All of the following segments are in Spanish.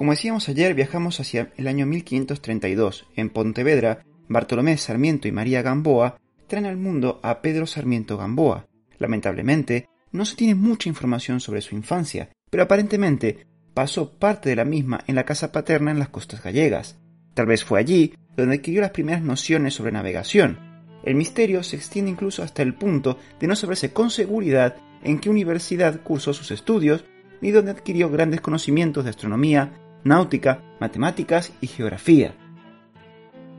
Como decíamos ayer, viajamos hacia el año 1532. En Pontevedra, Bartolomé Sarmiento y María Gamboa traen al mundo a Pedro Sarmiento Gamboa. Lamentablemente, no se tiene mucha información sobre su infancia, pero aparentemente pasó parte de la misma en la casa paterna en las costas gallegas. Tal vez fue allí donde adquirió las primeras nociones sobre navegación. El misterio se extiende incluso hasta el punto de no saberse con seguridad en qué universidad cursó sus estudios ni donde adquirió grandes conocimientos de astronomía, náutica, matemáticas y geografía.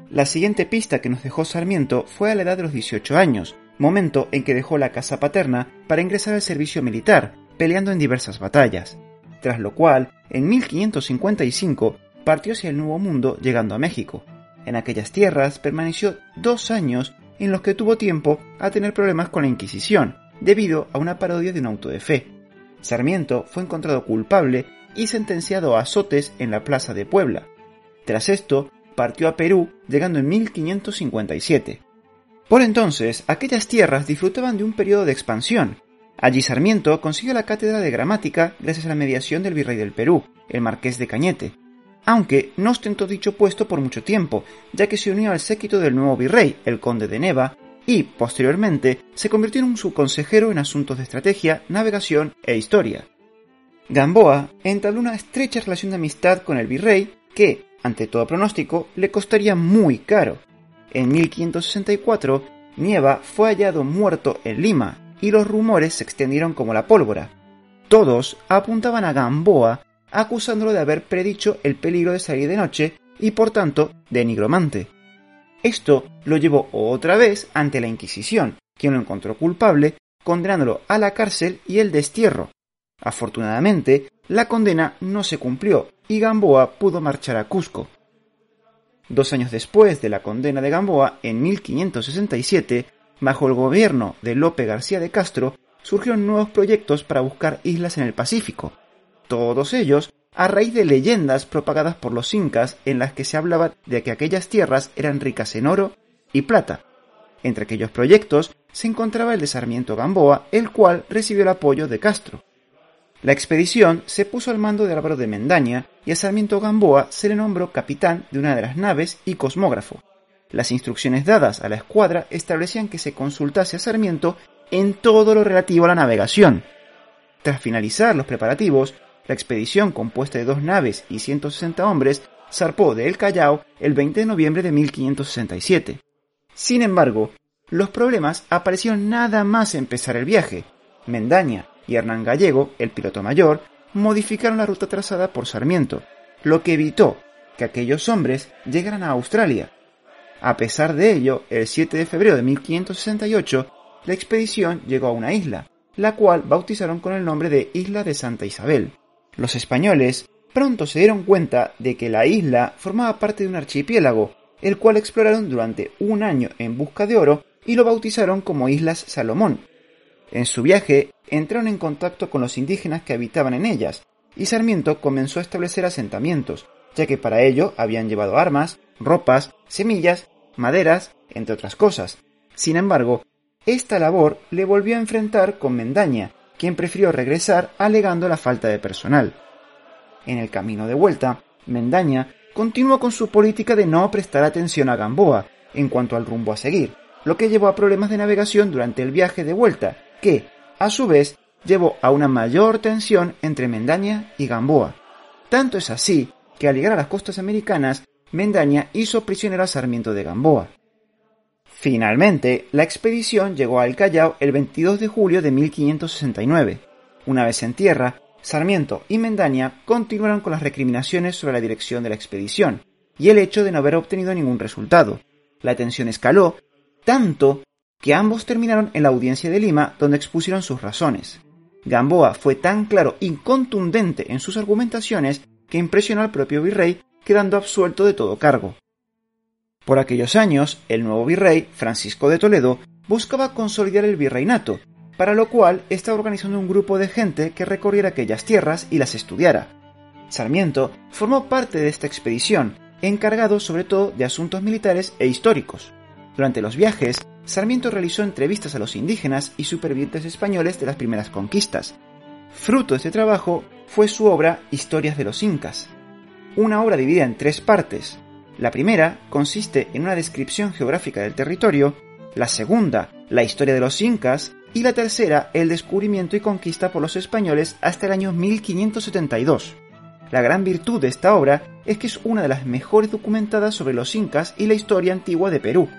La siguiente pista que nos dejó Sarmiento fue a la edad de los 18 años, momento en que dejó la casa paterna para ingresar al servicio militar, peleando en diversas batallas, tras lo cual, en 1555, partió hacia el Nuevo Mundo llegando a México. En aquellas tierras permaneció dos años en los que tuvo tiempo a tener problemas con la Inquisición, debido a una parodia de un auto de fe. Sarmiento fue encontrado culpable y sentenciado a azotes en la plaza de Puebla. Tras esto, partió a Perú, llegando en 1557. Por entonces, aquellas tierras disfrutaban de un periodo de expansión. Allí Sarmiento consiguió la cátedra de gramática gracias a la mediación del virrey del Perú, el marqués de Cañete, aunque no ostentó dicho puesto por mucho tiempo, ya que se unió al séquito del nuevo virrey, el conde de Neva, y, posteriormente, se convirtió en un subconsejero en asuntos de estrategia, navegación e historia. Gamboa entabló una estrecha relación de amistad con el virrey que, ante todo pronóstico, le costaría muy caro. En 1564, Nieva fue hallado muerto en Lima y los rumores se extendieron como la pólvora. Todos apuntaban a Gamboa acusándolo de haber predicho el peligro de salir de noche y por tanto de nigromante. Esto lo llevó otra vez ante la Inquisición, quien lo encontró culpable, condenándolo a la cárcel y el destierro. Afortunadamente, la condena no se cumplió y Gamboa pudo marchar a Cusco. Dos años después de la condena de Gamboa, en 1567, bajo el gobierno de Lope García de Castro, surgieron nuevos proyectos para buscar islas en el Pacífico. Todos ellos a raíz de leyendas propagadas por los incas en las que se hablaba de que aquellas tierras eran ricas en oro y plata. Entre aquellos proyectos se encontraba el de Sarmiento Gamboa, el cual recibió el apoyo de Castro. La expedición se puso al mando de Álvaro de Mendaña y a Sarmiento Gamboa se le nombró capitán de una de las naves y cosmógrafo. Las instrucciones dadas a la escuadra establecían que se consultase a Sarmiento en todo lo relativo a la navegación. Tras finalizar los preparativos, la expedición, compuesta de dos naves y 160 hombres, zarpó de El Callao el 20 de noviembre de 1567. Sin embargo, los problemas aparecieron nada más empezar el viaje. Mendaña y Hernán Gallego, el piloto mayor, modificaron la ruta trazada por Sarmiento, lo que evitó que aquellos hombres llegaran a Australia. A pesar de ello, el 7 de febrero de 1568, la expedición llegó a una isla, la cual bautizaron con el nombre de Isla de Santa Isabel. Los españoles pronto se dieron cuenta de que la isla formaba parte de un archipiélago, el cual exploraron durante un año en busca de oro y lo bautizaron como Islas Salomón. En su viaje entraron en contacto con los indígenas que habitaban en ellas, y Sarmiento comenzó a establecer asentamientos, ya que para ello habían llevado armas, ropas, semillas, maderas, entre otras cosas. Sin embargo, esta labor le volvió a enfrentar con Mendaña, quien prefirió regresar alegando la falta de personal. En el camino de vuelta, Mendaña continuó con su política de no prestar atención a Gamboa en cuanto al rumbo a seguir, lo que llevó a problemas de navegación durante el viaje de vuelta, que, a su vez, llevó a una mayor tensión entre Mendaña y Gamboa. Tanto es así que al llegar a las costas americanas, Mendaña hizo prisionero a Sarmiento de Gamboa. Finalmente, la expedición llegó al Callao el 22 de julio de 1569. Una vez en tierra, Sarmiento y Mendaña continuaron con las recriminaciones sobre la dirección de la expedición, y el hecho de no haber obtenido ningún resultado. La tensión escaló tanto que ambos terminaron en la audiencia de Lima donde expusieron sus razones. Gamboa fue tan claro y contundente en sus argumentaciones que impresionó al propio virrey, quedando absuelto de todo cargo. Por aquellos años, el nuevo virrey, Francisco de Toledo, buscaba consolidar el virreinato, para lo cual estaba organizando un grupo de gente que recorriera aquellas tierras y las estudiara. Sarmiento formó parte de esta expedición, encargado sobre todo de asuntos militares e históricos. Durante los viajes, Sarmiento realizó entrevistas a los indígenas y supervivientes españoles de las primeras conquistas. Fruto de este trabajo fue su obra Historias de los Incas, una obra dividida en tres partes. La primera consiste en una descripción geográfica del territorio, la segunda, la historia de los incas, y la tercera, el descubrimiento y conquista por los españoles hasta el año 1572. La gran virtud de esta obra es que es una de las mejores documentadas sobre los incas y la historia antigua de Perú.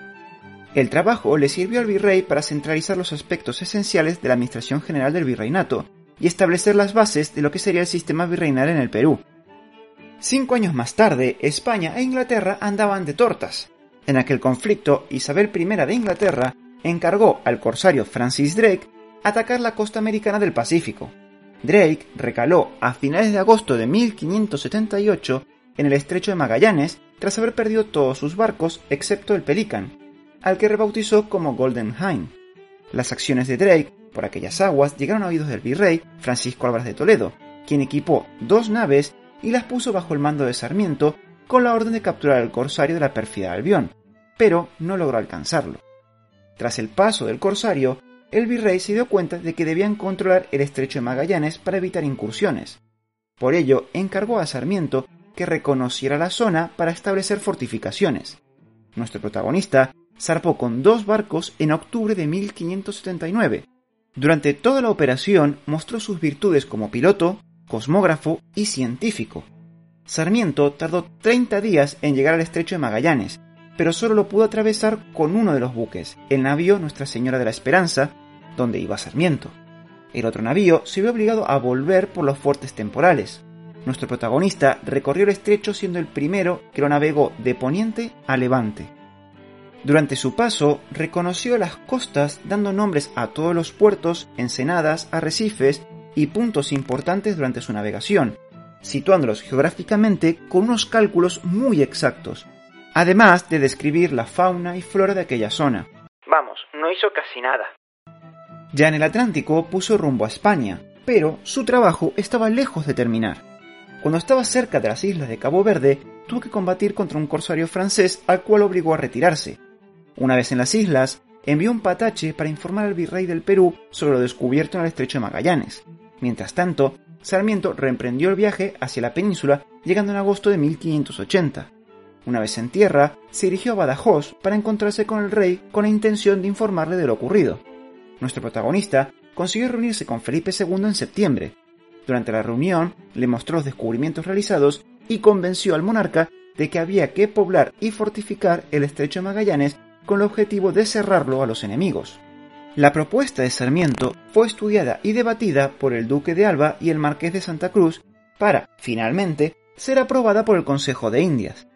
El trabajo le sirvió al virrey para centralizar los aspectos esenciales de la administración general del virreinato y establecer las bases de lo que sería el sistema virreinal en el Perú. Cinco años más tarde, España e Inglaterra andaban de tortas. En aquel conflicto, Isabel I de Inglaterra encargó al corsario Francis Drake atacar la costa americana del Pacífico. Drake recaló a finales de agosto de 1578 en el estrecho de Magallanes tras haber perdido todos sus barcos excepto el Pelican, al que rebautizó como Golden Hind. Las acciones de Drake por aquellas aguas llegaron a oídos del virrey Francisco Álvarez de Toledo, quien equipó dos naves y las puso bajo el mando de Sarmiento con la orden de capturar al corsario de la pérfida Albión, pero no logró alcanzarlo. Tras el paso del corsario, el virrey se dio cuenta de que debían controlar el estrecho de Magallanes para evitar incursiones. Por ello, encargó a Sarmiento que reconociera la zona para establecer fortificaciones. Nuestro protagonista zarpó con dos barcos en octubre de 1579. Durante toda la operación mostró sus virtudes como piloto, cosmógrafo y científico. Sarmiento tardó 30 días en llegar al estrecho de Magallanes, pero solo lo pudo atravesar con uno de los buques, el navío Nuestra Señora de la Esperanza, donde iba Sarmiento. El otro navío se vio obligado a volver por los fuertes temporales. Nuestro protagonista recorrió el estrecho siendo el primero que lo navegó de poniente a levante. Durante su paso, reconoció las costas dando nombres a todos los puertos, ensenadas, arrecifes y puntos importantes durante su navegación, situándolos geográficamente con unos cálculos muy exactos, además de describir la fauna y flora de aquella zona. Vamos, no hizo casi nada. Ya en el Atlántico puso rumbo a España, pero su trabajo estaba lejos de terminar. Cuando estaba cerca de las islas de Cabo Verde, tuvo que combatir contra un corsario francés al cual obligó a retirarse. Una vez en las islas, envió un patache para informar al virrey del Perú sobre lo descubierto en el estrecho de Magallanes. Mientras tanto, Sarmiento reemprendió el viaje hacia la península llegando en agosto de 1580. Una vez en tierra, se dirigió a Badajoz para encontrarse con el rey con la intención de informarle de lo ocurrido. Nuestro protagonista consiguió reunirse con Felipe II en septiembre. Durante la reunión le mostró los descubrimientos realizados y convenció al monarca de que había que poblar y fortificar el estrecho de Magallanes con el objetivo de cerrarlo a los enemigos. La propuesta de Sarmiento fue estudiada y debatida por el duque de Alba y el marqués de Santa Cruz para, finalmente, ser aprobada por el Consejo de Indias.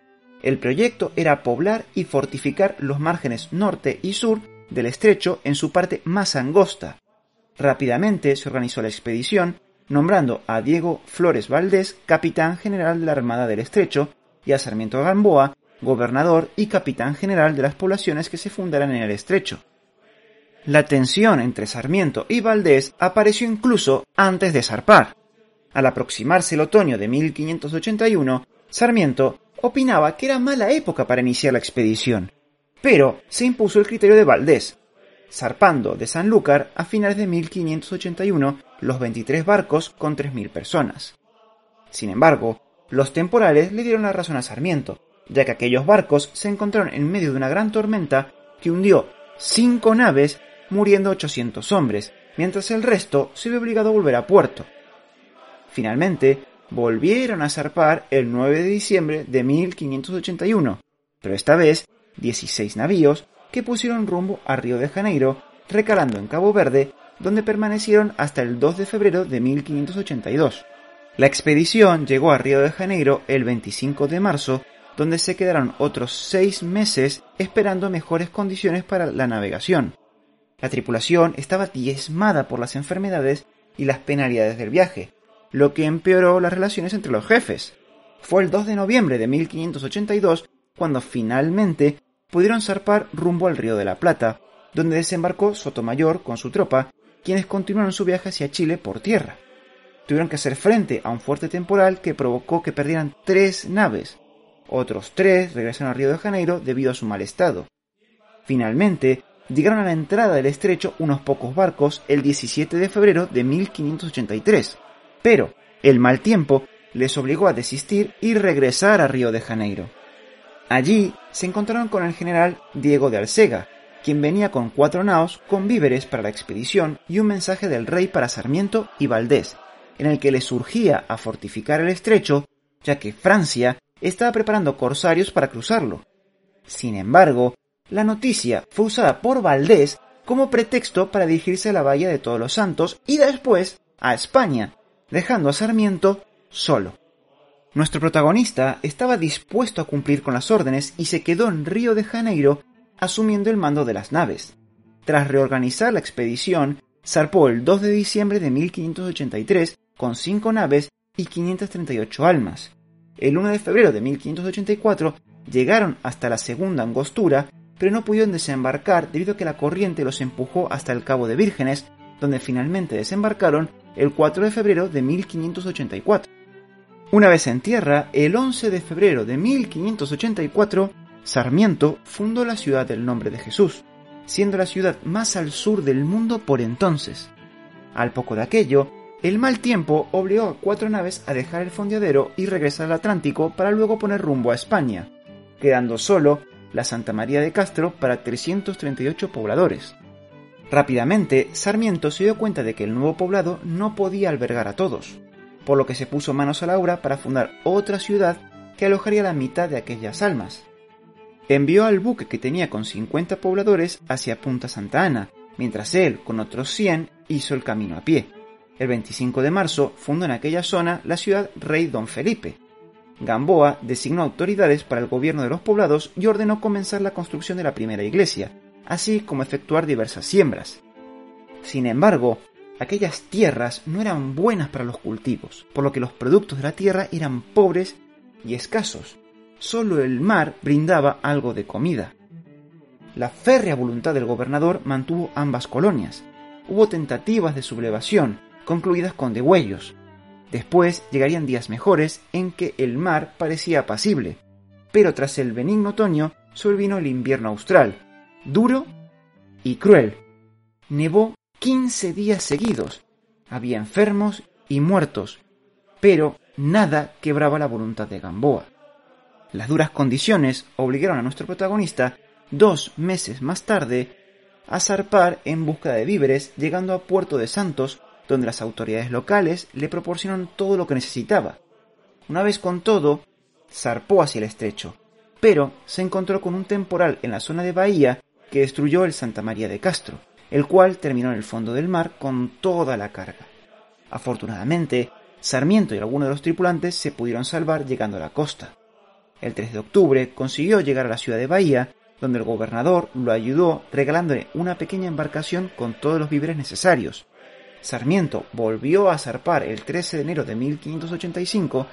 El proyecto era poblar y fortificar los márgenes norte y sur del estrecho en su parte más angosta. Rápidamente se organizó la expedición, nombrando a Diego Flores Valdés capitán general de la Armada del Estrecho y a Sarmiento Gamboa gobernador y capitán general de las poblaciones que se fundaran en el estrecho. La tensión entre Sarmiento y Valdés apareció incluso antes de zarpar. Al aproximarse el otoño de 1581, Sarmiento opinaba que era mala época para iniciar la expedición, pero se impuso el criterio de Valdés, zarpando de Sanlúcar a finales de 1581 los 23 barcos con 3.000 personas. Sin embargo, los temporales le dieron la razón a Sarmiento, ya que aquellos barcos se encontraron en medio de una gran tormenta que hundió cinco naves, muriendo 800 hombres, mientras el resto se vio obligado a volver a puerto. Finalmente, volvieron a zarpar el 9 de diciembre de 1581, pero esta vez 16 navíos que pusieron rumbo a Río de Janeiro, recalando en Cabo Verde, donde permanecieron hasta el 2 de febrero de 1582. La expedición llegó a Río de Janeiro el 25 de marzo donde se quedaron otros seis meses esperando mejores condiciones para la navegación. La tripulación estaba diezmada por las enfermedades y las penalidades del viaje, lo que empeoró las relaciones entre los jefes. Fue el 2 de noviembre de 1582 cuando finalmente pudieron zarpar rumbo al Río de la Plata, donde desembarcó Sotomayor con su tropa, quienes continuaron su viaje hacia Chile por tierra. Tuvieron que hacer frente a un fuerte temporal que provocó que perdieran tres naves, otros tres regresaron a Río de Janeiro debido a su mal estado. Finalmente, llegaron a la entrada del estrecho unos pocos barcos el 17 de febrero de 1583, pero el mal tiempo les obligó a desistir y regresar a Río de Janeiro. Allí se encontraron con el general Diego de Alcega, quien venía con cuatro naos con víveres para la expedición y un mensaje del rey para Sarmiento y Valdés, en el que les surgía a fortificar el estrecho, ya que Francia estaba preparando corsarios para cruzarlo. Sin embargo, la noticia fue usada por Valdés como pretexto para dirigirse a la Bahía de Todos los Santos y después a España, dejando a Sarmiento solo. Nuestro protagonista estaba dispuesto a cumplir con las órdenes y se quedó en Río de Janeiro asumiendo el mando de las naves. Tras reorganizar la expedición, zarpó el 2 de diciembre de 1583 con cinco naves y 538 almas, el 1 de febrero de 1584 llegaron hasta la segunda angostura, pero no pudieron desembarcar debido a que la corriente los empujó hasta el Cabo de Vírgenes, donde finalmente desembarcaron el 4 de febrero de 1584. Una vez en tierra, el 11 de febrero de 1584, Sarmiento fundó la ciudad del nombre de Jesús, siendo la ciudad más al sur del mundo por entonces. Al poco de aquello, el mal tiempo obligó a cuatro naves a dejar el fondeadero y regresar al Atlántico para luego poner rumbo a España, quedando solo la Santa María de Castro para 338 pobladores. Rápidamente, Sarmiento se dio cuenta de que el nuevo poblado no podía albergar a todos, por lo que se puso manos a la obra para fundar otra ciudad que alojaría la mitad de aquellas almas. Envió al buque que tenía con 50 pobladores hacia Punta Santa Ana, mientras él, con otros 100, hizo el camino a pie. El 25 de marzo fundó en aquella zona la ciudad Rey Don Felipe. Gamboa designó autoridades para el gobierno de los poblados y ordenó comenzar la construcción de la primera iglesia, así como efectuar diversas siembras. Sin embargo, aquellas tierras no eran buenas para los cultivos, por lo que los productos de la tierra eran pobres y escasos. Solo el mar brindaba algo de comida. La férrea voluntad del gobernador mantuvo ambas colonias. Hubo tentativas de sublevación, concluidas con degüellos. Después llegarían días mejores en que el mar parecía apacible, pero tras el benigno otoño sobrevino el invierno austral, duro y cruel. Nevó 15 días seguidos, había enfermos y muertos, pero nada quebraba la voluntad de Gamboa. Las duras condiciones obligaron a nuestro protagonista, dos meses más tarde, a zarpar en busca de víveres, llegando a Puerto de Santos donde las autoridades locales le proporcionaron todo lo que necesitaba. Una vez con todo, zarpó hacia el estrecho, pero se encontró con un temporal en la zona de Bahía que destruyó el Santa María de Castro, el cual terminó en el fondo del mar con toda la carga. Afortunadamente, Sarmiento y algunos de los tripulantes se pudieron salvar llegando a la costa. El 3 de octubre consiguió llegar a la ciudad de Bahía, donde el gobernador lo ayudó regalándole una pequeña embarcación con todos los víveres necesarios, Sarmiento volvió a zarpar el 13 de enero de 1585,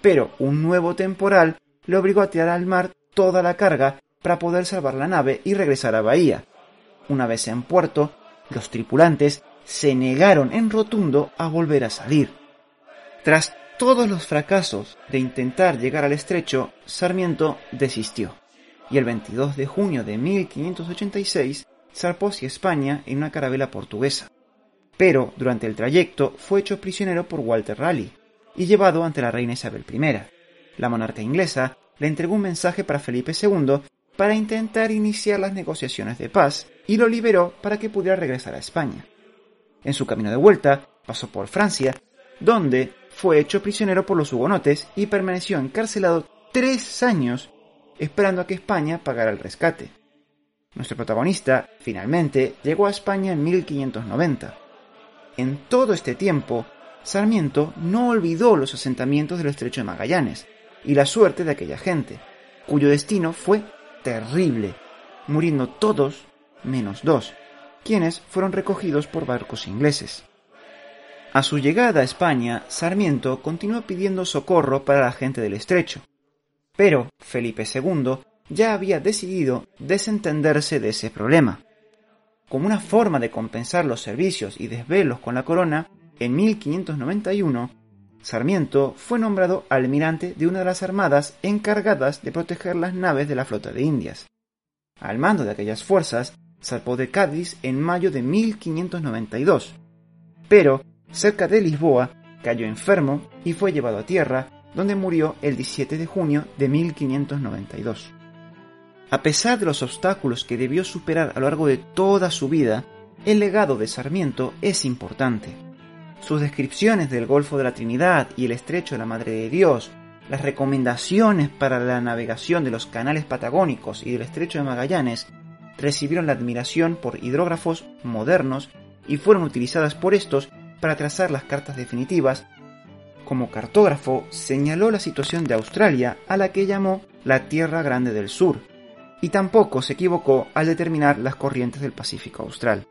pero un nuevo temporal le obligó a tirar al mar toda la carga para poder salvar la nave y regresar a Bahía. Una vez en puerto, los tripulantes se negaron en rotundo a volver a salir. Tras todos los fracasos de intentar llegar al estrecho, Sarmiento desistió, y el 22 de junio de 1586 zarpó hacia España en una carabela portuguesa pero durante el trayecto fue hecho prisionero por Walter Raleigh y llevado ante la reina Isabel I. La monarca inglesa le entregó un mensaje para Felipe II para intentar iniciar las negociaciones de paz y lo liberó para que pudiera regresar a España. En su camino de vuelta pasó por Francia, donde fue hecho prisionero por los hugonotes y permaneció encarcelado tres años esperando a que España pagara el rescate. Nuestro protagonista finalmente llegó a España en 1590 en todo este tiempo, Sarmiento no olvidó los asentamientos del estrecho de Magallanes y la suerte de aquella gente. cuyo destino fue terrible, muriendo todos menos dos, quienes fueron recogidos por barcos ingleses. A su llegada a España, Sarmiento continuó pidiendo socorro para la gente del estrecho, pero Felipe II ya había decidido desentenderse de ese problema. Como una forma de compensar los servicios y desvelos con la corona, en 1591, Sarmiento fue nombrado almirante de una de las armadas encargadas de proteger las naves de la flota de Indias. Al mando de aquellas fuerzas, zarpó de Cádiz en mayo de 1592, pero cerca de Lisboa cayó enfermo y fue llevado a tierra, donde murió el 17 de junio de 1592. A pesar de los obstáculos que debió superar a lo largo de toda su vida, el legado de Sarmiento es importante. Sus descripciones del Golfo de la Trinidad y el Estrecho de la Madre de Dios, las recomendaciones para la navegación de los canales patagónicos y del Estrecho de Magallanes recibieron la admiración por hidrógrafos modernos y fueron utilizadas por estos para trazar las cartas definitivas. Como cartógrafo señaló la situación de Australia a la que llamó la Tierra Grande del Sur, y tampoco se equivocó al determinar las corrientes del Pacífico Austral.